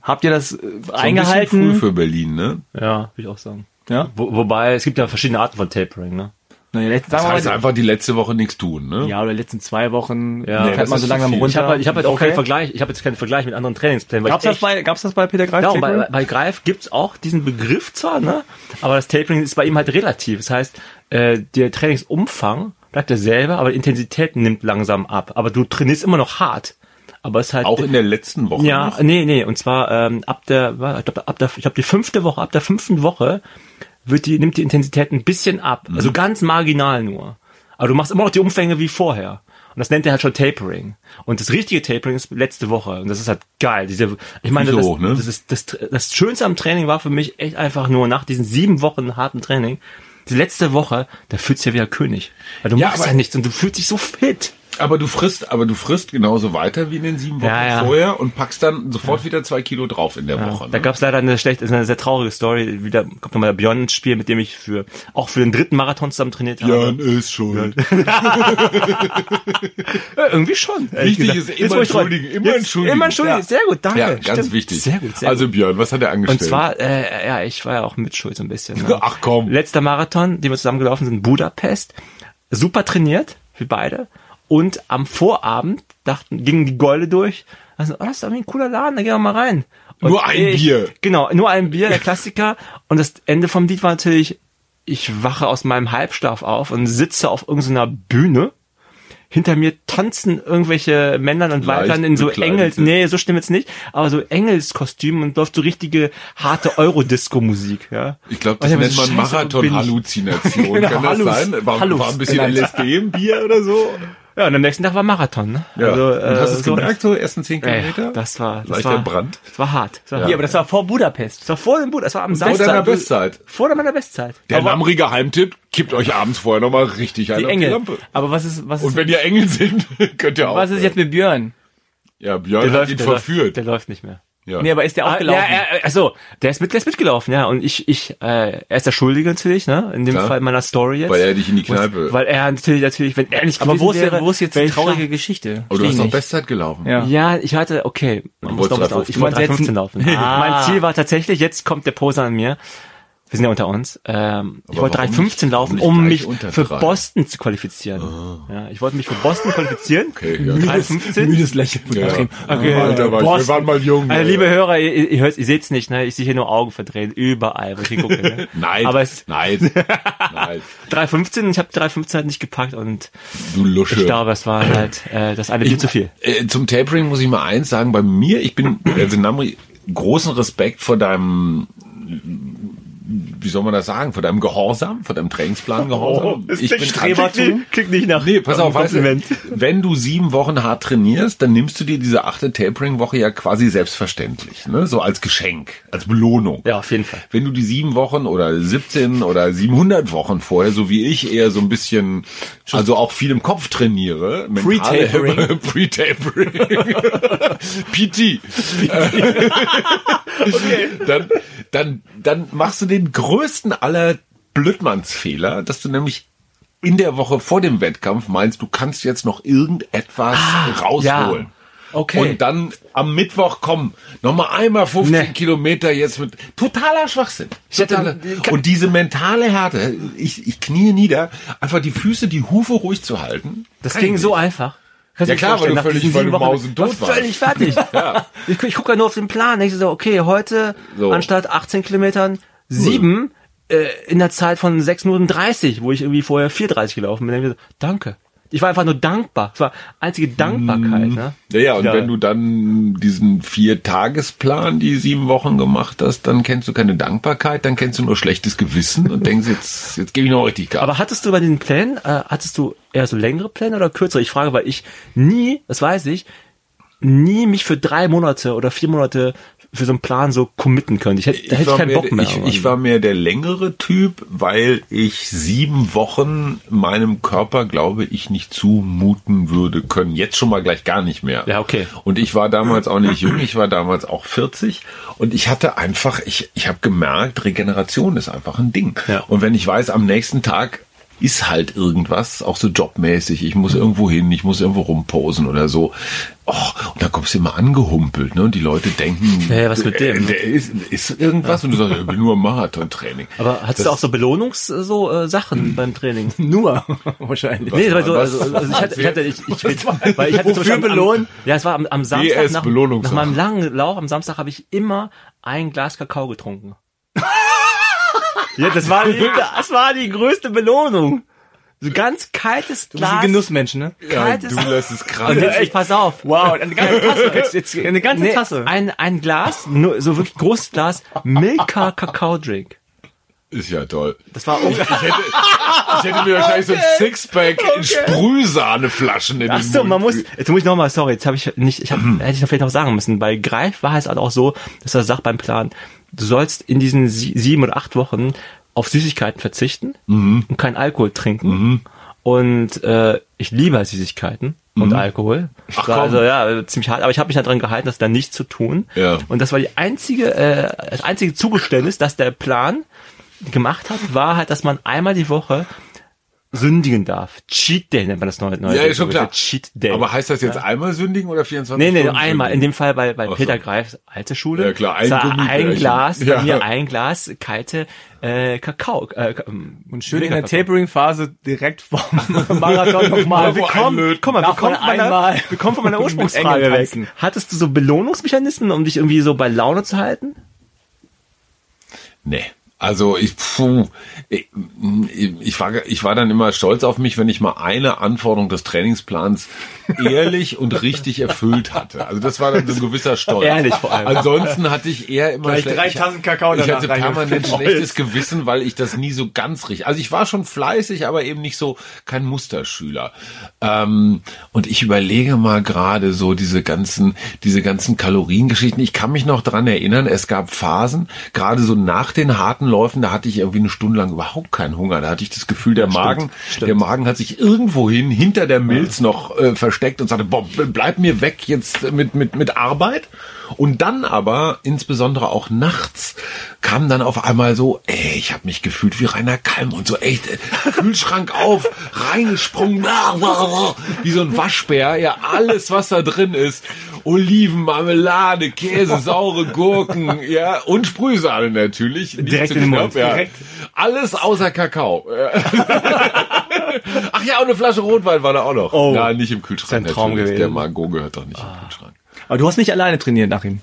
Habt ihr das äh, So ein bisschen eingehalten? früh für Berlin, ne? Ja, würde ich auch sagen. ja? Wo, wobei, es gibt ja verschiedene Arten von Tapering, ne? Na, letzten, Das heißt mal, einfach die letzte Woche nichts tun, ne? ja, oder die letzten zwei Wochen Ja, fährt das man so langsam runter. Ich habe halt, ich hab halt auch Okay. keinen Vergleich, ich habe jetzt keinen Vergleich mit anderen Trainingsplänen. Gab's das, bei, gab's das bei Peter Greif? Und bei, bei Greif gibt's auch diesen Begriff zwar, ne? Aber das Tapering ist bei ihm halt relativ. Das heißt, äh, der Trainingsumfang bleibt derselbe, aber die Intensität nimmt langsam ab. Aber du trainierst immer noch hart. Aber es ist halt Auch in der letzten Woche ja, noch? nee, nee, und zwar ähm, ab der, ich glaube, ab der, ich glaube die fünfte Woche, ab der fünften Woche wird die nimmt die Intensität ein bisschen ab, Mhm. also ganz marginal nur. Aber du machst immer noch die Umfänge wie vorher. Und das nennt er halt schon Tapering. Und das richtige Tapering ist letzte Woche. Und das ist halt geil. Diese, ich meine, das, hoch, ne? das, ist, das, das Schönste am Training war für mich echt einfach nur nach diesen sieben Wochen harten Training, die letzte Woche, da fühlst du ja wie ein König. Weil du Ja, machst ja nichts und du fühlst dich so fit. Aber du frisst, aber du frisst genauso weiter wie in den sieben Wochen Ja, ja. vorher und packst dann sofort wieder zwei Kilo drauf in der Ja, Woche. Da Ne? gab's leider eine schlechte, eine sehr traurige Story. Wieder kommt nochmal der Björn ins Spiel, mit dem ich für auch für den dritten Marathon zusammen trainiert habe. ist schon. Ja, irgendwie schon. Wichtig gesagt. ist immer entschuldigen, immer jetzt, entschuldigen. Immer entschuldigen. Ja. Sehr gut, danke. Ja, ganz Stimmt. wichtig. Sehr gut, sehr also. Björn, was hat er angestellt? Und zwar, äh, ja, ich war ja auch mitschuld so ein bisschen. Ne? Ach komm. Letzter Marathon, den wir zusammen gelaufen sind, Budapest. Super trainiert, wir beide. Und am Vorabend dachten, gingen die Golde durch. Also, oh, das ist irgendwie ein cooler Laden, da gehen wir mal rein. Und Nur ein ich, Bier. Genau, nur ein Bier, der Klassiker. Und das Ende vom Lied war natürlich, ich wache aus meinem Halbschlaf auf und sitze auf irgendeiner Bühne. Hinter mir tanzen irgendwelche Männer und Weibern in so. Engels, nee, so stimmt jetzt nicht, aber so Engelskostümen und läuft so richtige harte Eurodisco-Musik, ja. ich glaube, das mir nennt so, man ich? Marathon-Halluzination. Genau, Kann das Hallus. sein? War, Hallus war ein bisschen. LSD im Bier oder so? Ja, und am nächsten Tag war Marathon, ne? Ja. Also, und hast du es so, gemerkt, so ersten zehn Ey, Kilometer? das war, das Leichter war, Brand. Das war hart. Das war, Ja, hart. aber das war vor Budapest. das war vor dem Boot, das war am Vor deiner Samstag. Bestzeit. Vor meiner Bestzeit. Der lammrige Heimtipp, kippt euch abends vorher nochmal richtig ein Die auf die Engel. Lampe. Aber was ist, was ist, Und wenn ihr Engel sind, könnt ihr auch. was ist jetzt mit Björn? Ja, Björn hat ihn der verführt. Läuft, der läuft nicht mehr. Ja. Nee, aber ist der auch Ah, gelaufen? Ja, er, also, der ist mit, der ist mitgelaufen, ja. Und ich, ich, äh, er ist der Schuldige natürlich, ne? In dem Klar. Fall meiner Story jetzt. Weil er dich in die Kneipe. Weil er natürlich, natürlich, wenn er nicht aber wo ist, wäre, wo ist jetzt wäre die traurige Geschichte? Aber du Versteh hast doch. Bestzeit gelaufen. Ja. Ja, ich hatte, okay, man muss wolltest noch was 3,15 ich wollte Du meinst 3,15 laufen. Ah. Mein Ziel war tatsächlich, jetzt kommt der Poser an mir. Wir sind ja unter uns. Ähm, ich wollte warum 3,15 nicht- laufen, um mich für drei? Boston zu qualifizieren. Ja, ich wollte mich für Boston qualifizieren. Okay, ja. 3,15. Müdes Lächeln. Ja. Okay, Alter, war ich, wir Boston. waren mal jung. Also, liebe Hörer, ihr, ihr hört, ihr seht's nicht, ne? Ich sehe hier nur Augen verdrehen, überall, wo ich hingucke. Ne? Nein, Aber es nein, nein. 3,15, ich habe 3,15 halt nicht gepackt und Du Lusche. ich glaube, es war halt äh, das eine Bier zu viel. Äh, zum Tapering muss ich mal eins sagen. Bei mir, ich bin, also Namri, großen Respekt vor deinem, wie soll man das sagen, vor deinem Gehorsam, vor deinem Trainingsplan Gehorsam. ich bin Strebertum. Klingt nicht nach Nee, pass auf, weißt du, wenn du sieben Wochen hart trainierst, dann nimmst du dir diese achte Tapering-Woche ja quasi selbstverständlich, ne? so als Geschenk, als Belohnung. Ja, auf jeden Fall. Wenn du die sieben Wochen oder 17 oder 700 Wochen vorher, so wie ich, eher so ein bisschen, also auch viel im Kopf trainiere, Pre-Tapering. Pre-Tapering. PT. dann, dann, dann machst du den größten aller Blödmannsfehler, dass du nämlich in der Woche vor dem Wettkampf meinst, du kannst jetzt noch irgendetwas rausholen. ja. Okay. Und dann am Mittwoch komm, nochmal einmal 15 Nee. Kilometer jetzt mit totaler Schwachsinn. Totaler. Und diese mentale Härte, ich, ich knie nieder, einfach die Füße, die Hufe ruhig zu halten. Das ging ich so nicht. einfach. Kannst Ja klar, weil du nach völlig- weil du Wochen- mausetot war völlig fertig. Ja. Ich, ich gucke ja nur auf den Plan. Ich so, okay, heute So. anstatt 18 Kilometern sieben äh, in der Zeit von 6 Minuten 30, wo ich irgendwie vorher 4,30 gelaufen bin. Danke. Ich war einfach nur dankbar. Es war einzige Dankbarkeit. Ne? Ja, ja, und Ja. wenn du dann diesen Vier-Tagesplan, die sieben Wochen gemacht hast, dann kennst du keine Dankbarkeit, dann kennst du nur schlechtes Gewissen und denkst, jetzt, jetzt gebe ich noch richtig Gas. Aber hattest du bei den Plänen, äh, hattest du eher so längere Pläne oder kürzere? Ich frage, weil ich nie, das weiß ich, nie mich für drei Monate oder vier Monate für so einen Plan so committen können. Ich hätte, da hätte ich war keinen Bock mehr. Ich, ich war mehr der längere Typ, weil ich sieben Wochen meinem Körper, glaube ich, nicht zumuten würde können. Jetzt schon mal gleich gar nicht mehr. Ja, okay. Und ich war damals auch nicht jung, ich war damals auch 40 und ich hatte einfach, ich, ich habe gemerkt, Regeneration ist einfach ein Ding. Ja. Und wenn ich weiß, am nächsten Tag ist halt irgendwas, auch so jobmäßig, ich muss irgendwo hin, ich muss irgendwo rumposen oder so. Oh, und dann kommst du immer angehumpelt, ne? Und die Leute denken, Ja, ja, was mit dem? Der, der ist, ist irgendwas und du sagst, ich bin nur im Marathontraining. Aber hattest du auch so Belohnungs so äh, Sachen beim Training? Nur, wahrscheinlich. Nee, weil so, also, also ich hatte, ich hatte, ich, ich, weil ich hatte Wofür zum Beispiel am- belohnen? Ja, es war am, am Samstag nach, nach meinem langen Lauf am Samstag habe ich immer ein Glas Kakao getrunken. ja, das war die, das war die größte Belohnung. So ganz kaltes Du bist ein Glas. Genussmensch, ne? Ja, kaltes. du lässt es Und krank. jetzt, ich pass auf. Wow, eine ganze Tasse. Jetzt, jetzt, Eine ganze nee, Tasse. Ein, ein Glas, nur, so wirklich großes Glas Milka Kakao Drink. Ist ja toll. Das war Ich hätte, ich hätte mir wahrscheinlich so ein Sixpack in Sprühsahneflaschen in Ach den so, man muss, jetzt muss ich nochmal, sorry, jetzt habe ich nicht, ich hab, hätte ich noch vielleicht noch sagen müssen. Bei Greif war es halt auch so, dass er sagt beim Plan, du sollst in diesen sie- sieben oder acht Wochen auf Süßigkeiten verzichten Mhm. und keinen Alkohol trinken. Und äh, ich liebe halt Süßigkeiten und Alkohol. Ach, also ja, ziemlich hart, aber ich habe mich daran gehalten, das dann nicht zu tun. Ja. Und das war die einzige, äh, das einzige Zugeständnis, dass der Plan gemacht hat, war halt, dass man einmal die Woche sündigen darf. Cheat Day nennt man das neue. neue Ja, ist schon klar. Cheat Day. Aber heißt das jetzt einmal sündigen oder 24 Nee, nee, Stunden einmal. In sündigen? dem Fall bei, bei Ach Peter so. Greifs alte Schule. Ja, klar, ein ein Glas, Ja. bei mir ein Glas kalte äh, Kakao. Äh, ähm, Und schön in der. Tapering-Phase direkt vom Marathon nochmal. Wo einlöten. Guck mal, man meiner, einmal wir kommen von meiner Ursprungsfrage weg. Hattest du so Belohnungsmechanismen, um dich irgendwie so bei Laune zu halten? Nee. Also ich, puh, ich, ich, war, ich war dann immer stolz auf mich, wenn ich mal eine Anforderung des Trainingsplans ehrlich und richtig erfüllt hatte. Also das war dann so ein gewisser Stolz. Ehrlich vor allem. Ansonsten hatte ich eher immer Gleich drei ich- Tassen Kakao Ich hatte permanent schlechtes Gewissen, weil ich das nie so ganz richtig. Also ich war schon fleißig, aber eben nicht so kein Musterschüler. Ähm, und ich überlege mal gerade so diese ganzen, diese ganzen Kaloriengeschichten. Ich kann mich noch dran erinnern, es gab Phasen, gerade so nach den harten Läufen, da hatte ich irgendwie eine Stunde lang überhaupt keinen Hunger. Da hatte ich das Gefühl, der Magen, stimmt. der Magen hat sich irgendwohin hinter der Milz noch äh, versteckt und sagte, boah, bleib mir weg jetzt mit, mit, mit Arbeit. Und dann aber, insbesondere auch nachts, kam dann auf einmal so, ey, ich habe mich gefühlt wie Rainer Kalm und so echt Kühlschrank auf, reingesprungen, wie so ein Waschbär, ja, alles, was da drin ist. Oliven, Marmelade, Käse, saure Gurken, ja, und Sprühsahne natürlich. Direkt in den Mund, ja. direkt. Alles außer Kakao. Ach ja, und eine Flasche Rotwein war da auch noch. Oh. Ja, nicht im Kühlschrank. Ist ein Traum gewesen. Der Margot gehört doch nicht im Kühlschrank. Aber du hast nicht alleine trainiert nach ihm.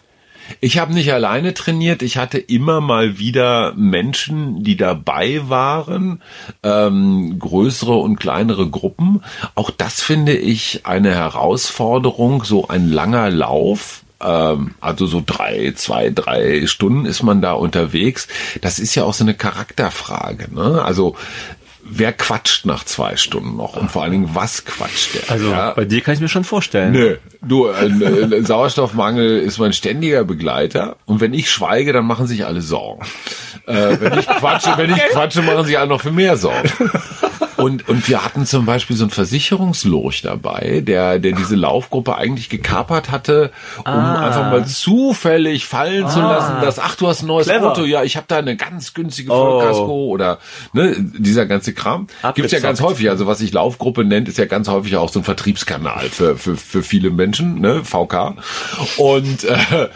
Ich habe nicht alleine trainiert. Ich hatte immer mal wieder Menschen, die dabei waren, ähm, größere und kleinere Gruppen. Auch das finde ich eine Herausforderung, so ein langer Lauf. ähm, Also so drei, zwei, drei Stunden ist man da unterwegs. Das ist ja auch so eine Charakterfrage. Ne? Also wer quatscht nach zwei Stunden noch? Und vor allen Dingen, was quatscht der? Also ja? bei dir kann ich mir schon vorstellen. Nö, du, äh, äh, Sauerstoffmangel ist mein ständiger Begleiter. Und wenn ich schweige, dann machen sich alle Sorgen. Äh, wenn ich quatsche, wenn ich quatsche, machen sich alle noch für mehr Sorgen. Und, und wir hatten zum Beispiel so einen Versicherungslurch dabei, der, der diese Laufgruppe eigentlich gekapert hatte, um einfach mal zufällig fallen zu lassen, dass, ach, du hast ein neues Clever. Auto, ja, ich habe da eine ganz günstige Oh. Vollkasko oder ne, dieser ganze Kram. Gibt's ja ganz Abgezockt. häufig. Also was sich Laufgruppe nennt, ist ja ganz häufig auch so ein Vertriebskanal für, für, für viele Menschen, ne, VK. Und, äh,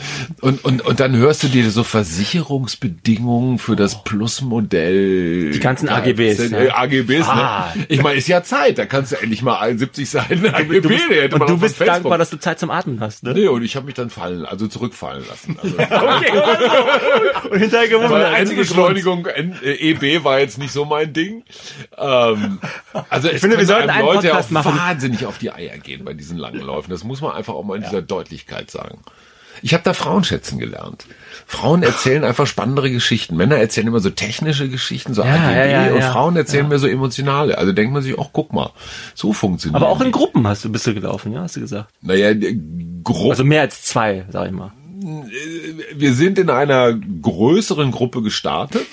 und, und, und dann hörst du dir so Versicherungsbedingungen für das Plus-Modell. Die ganzen AGBs, ne? AGBs, Ah. ne? Ich meine, ist ja Zeit, da kannst du endlich mal 70 Seiten AGB, Du bist, hätte und du bist dankbar, dass du Zeit zum Atmen hast, ne? Nee, und ich habe mich dann fallen, also zurückfallen lassen. Also, Und hinterher Weil gewundert. Endbeschleunigung äh, EB war jetzt nicht so mein Ding. Ähm, also ich finde, wir sollten einem einen Leute Podcast auch machen. wahnsinnig auf die Eier gehen bei diesen langen Läufen. Das muss man einfach auch mal in dieser Deutlichkeit sagen. Ich habe da Frauen schätzen gelernt. Frauen erzählen einfach spannendere Geschichten. Männer erzählen immer so technische Geschichten, so Ja, AGB, ja, ja, und. Frauen erzählen mir so emotionale. Also denkt man sich, ach guck mal, so funktioniert. Aber auch in Gruppen hast du, bist du gelaufen, ja, hast du gesagt. naja, grob Also mehr als zwei, sag ich mal. Wir sind in einer größeren Gruppe gestartet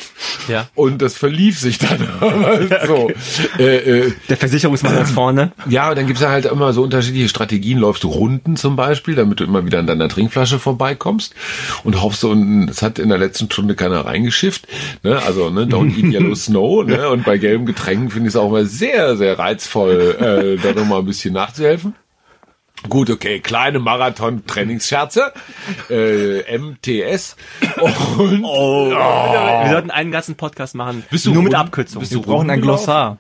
Ja. und das verlief sich dann so. Äh, äh, Der Versicherungsmann ganz vorne. ja, und dann gibt's ja halt immer so unterschiedliche Strategien. Läufst du Runden zum Beispiel, damit du immer wieder an deiner Trinkflasche vorbeikommst und hoffst so, und es hat in der letzten Stunde keiner reingeschifft. Ne? Also, ne, don't eat yellow snow. Ne? Und bei gelben Getränken finde ich es auch mal sehr, sehr reizvoll, äh, da nochmal ein bisschen nachzuhelfen. Gut, okay, kleine Marathon-Trainingsscherze, äh, MTS. Und Oh. Wir sollten einen ganzen Podcast machen, Bist du nur mit Runden- Abkürzungen. bist Wir du brauchen ein? Glossar.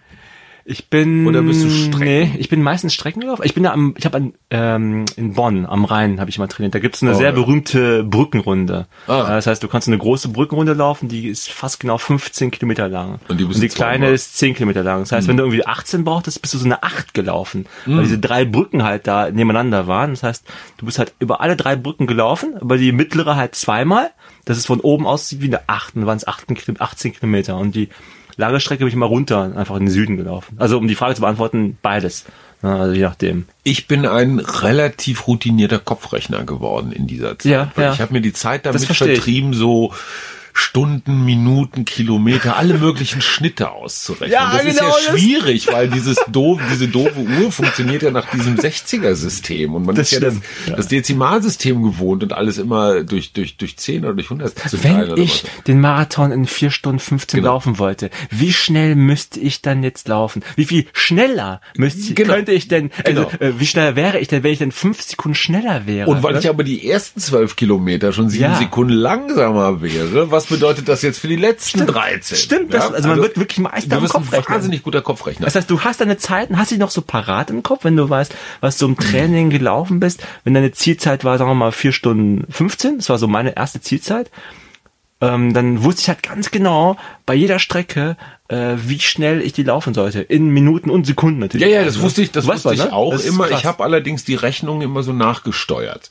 Ich bin Oder bist du Strecken? Nee, ich bin meistens Strecken gelaufen. Ich bin da am ich habe ähm, in Bonn am Rhein habe ich mal trainiert. Da gibt's eine Oh, sehr ja. berühmte Brückenrunde. Ah. Das heißt, du kannst eine große Brückenrunde laufen, die ist fast genau 15 Kilometer lang. Und die bist die kleine ist 10 Kilometer lang. Das heißt, wenn du irgendwie 18 brauchtest, bist du so eine 8 gelaufen. Weil diese drei Brücken halt da nebeneinander waren. Das heißt, du bist halt über alle drei Brücken gelaufen, über die mittlere halt zweimal. Das ist von oben aus wie eine 8. Dann waren es 18 Kilo- 18 Kilometer. Und die lange Strecke bin ich mal runter, einfach in den Süden gelaufen. Also um die Frage zu beantworten, beides. Also je nachdem. Ich bin ein relativ routinierter Kopfrechner geworden in dieser Zeit. Ja, ja. Ich habe mir die Zeit damit verstehe ich. vertrieben, so Stunden, Minuten, Kilometer, alle möglichen Schnitte auszurechnen. Ja, das genau, ist das- ja schwierig, weil dieses doof, diese doofe Uhr funktioniert ja nach diesem 60er-System und man Das ist ja das, das Dezimalsystem gewohnt und alles immer durch durch durch 10 oder durch 100 zu Wenn oder ich den Marathon in 4 Stunden 15 Genau. laufen wollte, wie schnell müsste ich dann jetzt laufen? Wie viel schneller müsste Genau. könnte ich denn, also, Genau. äh, wie schnell wäre ich denn, wenn ich denn 5 Sekunden schneller wäre? Und weil ne? ich aber die ersten zwölf Kilometer schon sieben Ja. Sekunden langsamer wäre, was bedeutet das jetzt für die letzten 13? Stimmt, das- also man wird wirklich Meister du im bist ein Kopfrechnen. wahnsinnig guter Kopfrechner. Das heißt, du hast deine Zeiten, hast sie noch so parat im Kopf, wenn du weißt, was du im Training gelaufen bist. Wenn deine Zielzeit war, sagen wir mal, 4 Stunden 15, das war so meine erste Zielzeit, ähm, dann wusste ich halt ganz genau bei jeder Strecke, äh, wie schnell ich die laufen sollte. In Minuten und Sekunden natürlich. Ja, ja, das wusste ich, das wusste ich ne? auch immer. krass. Ich habe allerdings die Rechnung immer so nachgesteuert.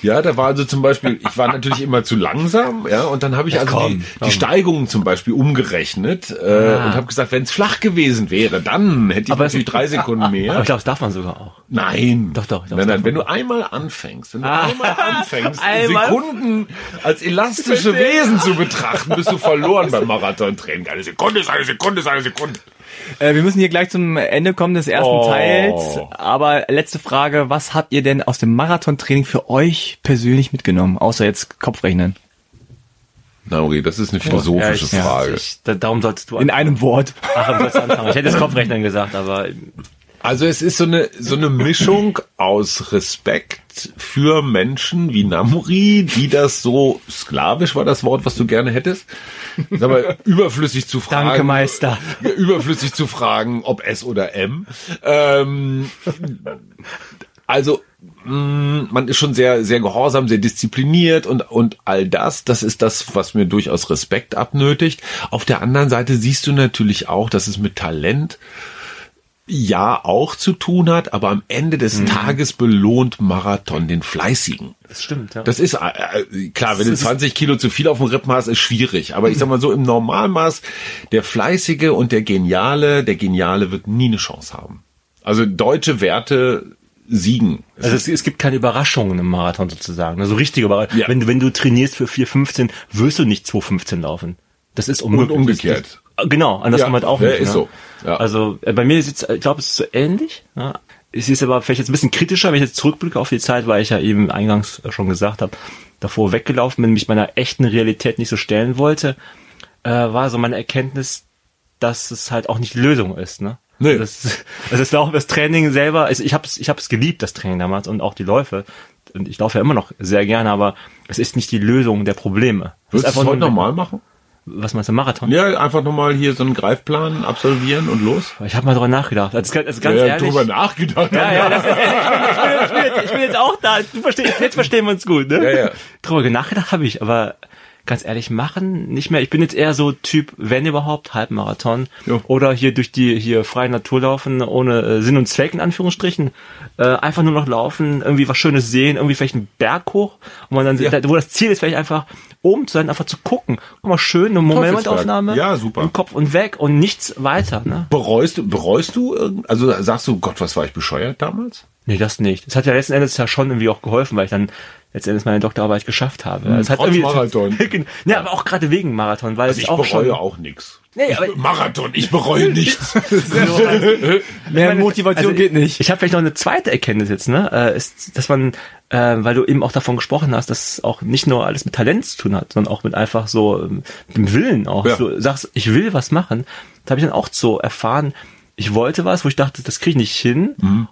Ja, da war also zum Beispiel, ich war natürlich immer zu langsam, ja, und dann habe ich also komm, die, komm. die Steigungen zum Beispiel umgerechnet äh, Ah. und habe gesagt, wenn es flach gewesen wäre, dann hätte ich Aber es- natürlich drei Sekunden Aber mehr. ich glaube, das darf man sogar auch. Nein. Doch, doch, doch, Nein, nein, wenn du einmal anfängst, wenn du Ah. einmal anfängst, Einmal. Sekunden als elastische Wesen zu betrachten, bist du verloren beim Marathontraining. Eine Sekunde ist eine Sekunde ist eine Sekunde. Äh, wir müssen hier gleich zum Ende kommen des ersten Oh. Teils. Aber letzte Frage, was habt ihr denn aus dem Marathontraining für euch persönlich mitgenommen? Außer jetzt Kopfrechnen. Nauri, das ist eine philosophische Ja, ich- Frage. Ich, da, darum solltest du In einem Wort. Ach, sollst du anfangen. Ich hätte das Kopfrechnen gesagt, aber Also es ist so eine so eine Mischung aus Respekt für Menschen wie Namuri, die das so sklavisch war das Wort, was du gerne hättest. Ist aber überflüssig zu fragen. danke Meister. Überflüssig zu fragen, ob S oder M. Ähm, also mh, man ist schon sehr sehr gehorsam, sehr diszipliniert und und all das, das ist das, was mir durchaus Respekt abnötigt. Auf der anderen Seite siehst du natürlich auch, dass es mit Talent ja auch zu tun hat, aber am Ende des Mhm. Tages belohnt Marathon den Fleißigen. Das stimmt, ja. Das ist äh, äh, klar, wenn du 20 Kilo zu viel auf dem Rippen hast, ist schwierig. Aber ich sag mal so im Normalmaß, der Fleißige und der Geniale, der Geniale wird nie eine Chance haben. Also deutsche Werte siegen. Also es, es gibt keine Überraschungen im Marathon sozusagen. Also richtige Überraschungen. Ja. Wenn, du- wenn du trainierst für 4,15, wirst du nicht 2,15 laufen. Das ist unmöglich. umgekehrt. Das, das, genau, andersrum Ja, halt auch nicht. ist ne? so. Ja. Also äh, bei mir ist ich glaube, es ist so ähnlich. Ja. Es ist aber vielleicht jetzt ein bisschen kritischer, wenn ich jetzt zurückblicke auf die Zeit, weil ich ja eben eingangs schon gesagt habe, davor weggelaufen bin, mich meiner echten Realität nicht so stellen wollte, äh, war so meine Erkenntnis, dass es halt auch nicht die Lösung ist. Ne? Nee. Das, also es war auch das Training selber, also ich habe es ich hab's geliebt, das Training damals und auch die Läufe. Und ich laufe ja immer noch sehr gerne, aber es ist nicht die Lösung der Probleme. Es Würdest du es heute nochmal machen? Was meinst du, Marathon? Ja, einfach nochmal hier so einen Greifplan absolvieren und los. Ich habe mal drüber nachgedacht. Also, ganz- also ganz ja, ehrlich. drüber nachgedacht. Ja, ja, das, ich, bin, ich, bin jetzt, ich bin jetzt auch da. Du verstehst, jetzt verstehen wir uns gut, ne? Ja, ja. Drüber nachgedacht habe ich, aber ganz ehrlich, machen nicht mehr. Ich bin jetzt eher so Typ, wenn überhaupt, Halbmarathon. Ja. Oder hier durch die hier freie Natur laufen, ohne äh, Sinn und Zweck in Anführungsstrichen. Äh, einfach nur noch laufen, irgendwie was Schönes sehen, irgendwie vielleicht einen Berg hoch. Und man dann, Ja. da, wo das Ziel ist, vielleicht einfach oben zu sein, einfach zu gucken. Guck mal, schön, eine Momentaufnahme. Ja, super. Im Kopf und weg und nichts weiter, ne? Bereust du, bereust du, also sagst du, Gott, was war ich bescheuert damals? Nee, das nicht. Das hat ja letzten Endes ja schon irgendwie auch geholfen, weil ich dann letzten Endes meine Doktorarbeit geschafft habe. Es hat irgendwie, Marathon. Genau. ja, aber auch gerade wegen Marathon, weil Also es ich auch bereue schon. auch nichts. Nee, aber Marathon, ich bereue nichts. Mehr meine, Motivation also geht nicht. Ich habe vielleicht noch eine zweite Erkenntnis jetzt, ne? Äh, ist, dass man, äh, weil du eben auch davon gesprochen hast, dass es auch nicht nur alles mit Talent zu tun hat, sondern auch mit einfach so ähm, mit dem Willen auch. Ja. Du sagst, ich will was machen. Da habe ich dann auch so erfahren, ich wollte was, wo ich dachte, das kriege ich nicht hin. Mhm.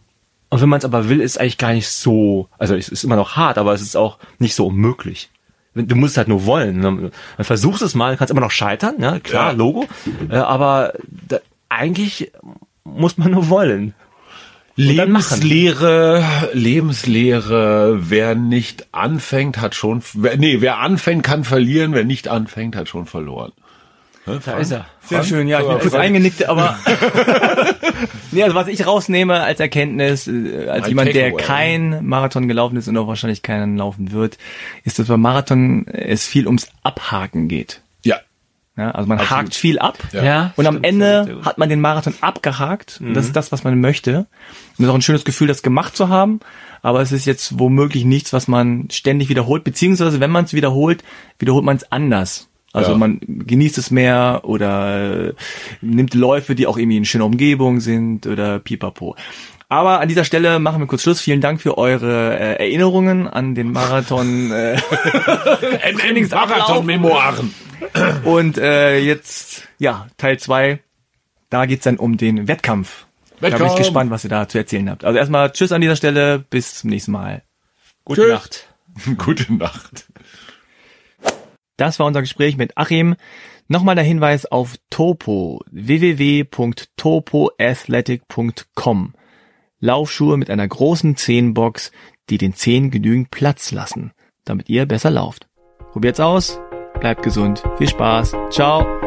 Und wenn man es aber will, ist eigentlich gar nicht so, also es ist immer noch hart, aber es ist auch nicht so unmöglich. Du musst es halt nur wollen. ne? Dann versuchst es mal, kannst immer noch scheitern, ja, klar, Ja. Logo. Äh, aber da, eigentlich muss man nur wollen. Lebenslehre, Lebenslehre, wer nicht anfängt, hat schon, wer, nee, wer anfängt, kann verlieren, wer nicht anfängt, hat schon verloren. Da ist er. Sehr schön, ja, ich bin kurz eingenickt, aber nee, also was ich rausnehme als Erkenntnis, äh, als Mein jemand, der kein Marathon gelaufen ist und auch wahrscheinlich keinen laufen wird, ist, dass beim Marathon es viel ums Abhaken geht. Ja. Ja, also man Absolut. hakt viel ab Ja. Ja, und am Ende hat man den Marathon abgehakt. Und das Mhm. ist das, was man möchte. Und das ist auch ein schönes Gefühl, das gemacht zu haben. Aber es ist jetzt womöglich nichts, was man ständig wiederholt. Beziehungsweise, wenn man es wiederholt, wiederholt man es anders. Also Ja. man genießt es mehr oder äh, nimmt Läufe, die auch irgendwie in schöner Umgebung sind oder pipapo. Aber an dieser Stelle machen wir kurz Schluss. Vielen Dank für eure äh, Erinnerungen an den Marathon. Äh, Marathon-Memoiren. und äh, jetzt, ja, Teil zwei. Da geht's dann um den Wettkampf. Da bin ich Wettkampf. gespannt, was ihr da zu erzählen habt. Also erstmal Tschüss an dieser Stelle. Bis zum nächsten Mal. Gute Tschüss. Nacht. Gute Nacht. Das war unser Gespräch mit Achim. Nochmal der Hinweis auf Topo. www.topoathletic.com. Laufschuhe mit einer großen Zehenbox, die den Zehen genügend Platz lassen, damit ihr besser lauft. Probiert's aus. Bleibt gesund. Viel Spaß. Ciao.